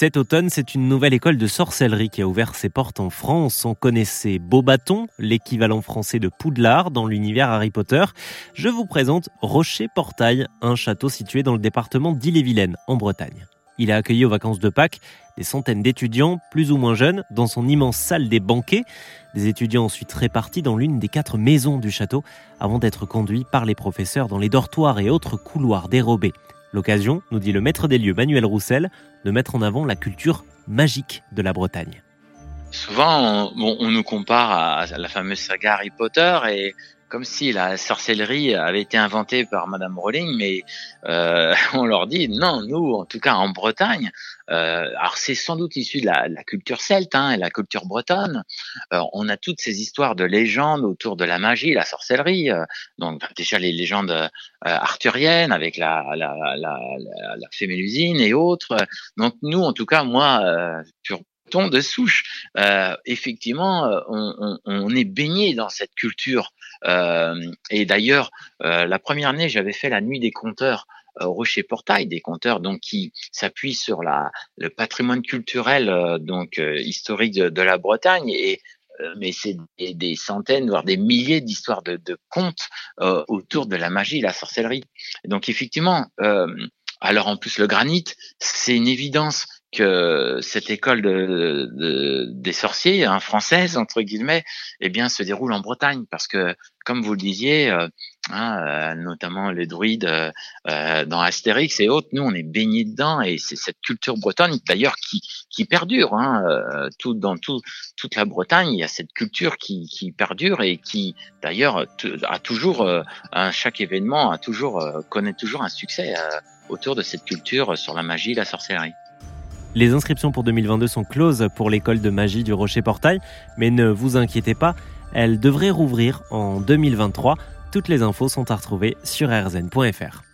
Cet automne, c'est une nouvelle école de sorcellerie qui a ouvert ses portes en France. On connaissait Beaubaton, l'équivalent français de Poudlard dans l'univers Harry Potter. Je vous présente Rocher-Portail, un château situé dans le département d'Ille-et-Vilaine, en Bretagne. Il a accueilli aux vacances de Pâques des centaines d'étudiants, plus ou moins jeunes, dans son immense salle des banquets. Des étudiants ensuite répartis dans l'une des quatre maisons du château, avant d'être conduits par les professeurs dans les dortoirs et autres couloirs dérobés. L'occasion, nous dit le maître des lieux Manuel Roussel, de mettre en avant la culture magique de la Bretagne. Souvent, on, nous compare à la fameuse saga Harry Potter et comme si la sorcellerie avait été inventée par Madame Rowling, mais euh, on leur dit non, nous, en tout cas en Bretagne, euh, alors c'est sans doute issu de la, la culture celte hein, et la culture bretonne. Euh, on a toutes ces histoires de légendes autour de la magie, la sorcellerie. Euh, donc déjà les légendes euh, arthuriennes avec la, la, la, la, la fée Mélusine et autres. Donc nous, en tout cas, moi, de souche. Euh, effectivement, euh, on, est baigné dans cette culture. Euh, et d'ailleurs, la première année, j'avais fait la nuit des conteurs au Rocher Portail, des conteurs donc qui s'appuient sur la, le patrimoine culturel donc historique de, la Bretagne et mais c'est des, centaines, voire des milliers d'histoires de, de, contes autour de la magie, la sorcellerie. donc effectivement, alors en plus le granit, c'est une évidence que cette école de, de, des sorciers hein, française entre guillemets eh bien se déroule en Bretagne. Parce que comme vous le disiez euh, hein, euh, notamment les druides euh, euh, dans Astérix et autres nous on est baignés dedans. Et c'est cette culture bretonne d'ailleurs qui, qui perdure hein, euh, tout dans tout, toute la Bretagne. Il y a cette culture qui, qui perdure et qui d'ailleurs a toujours à chaque événement a toujours connaît toujours un succès autour de cette culture sur la magie la sorcellerie les inscriptions pour 2022 sont closes pour l'école de magie du Rocher Portail, mais ne vous inquiétez pas, elle devrait rouvrir en 2023. Toutes les infos sont à retrouver sur rzn.fr.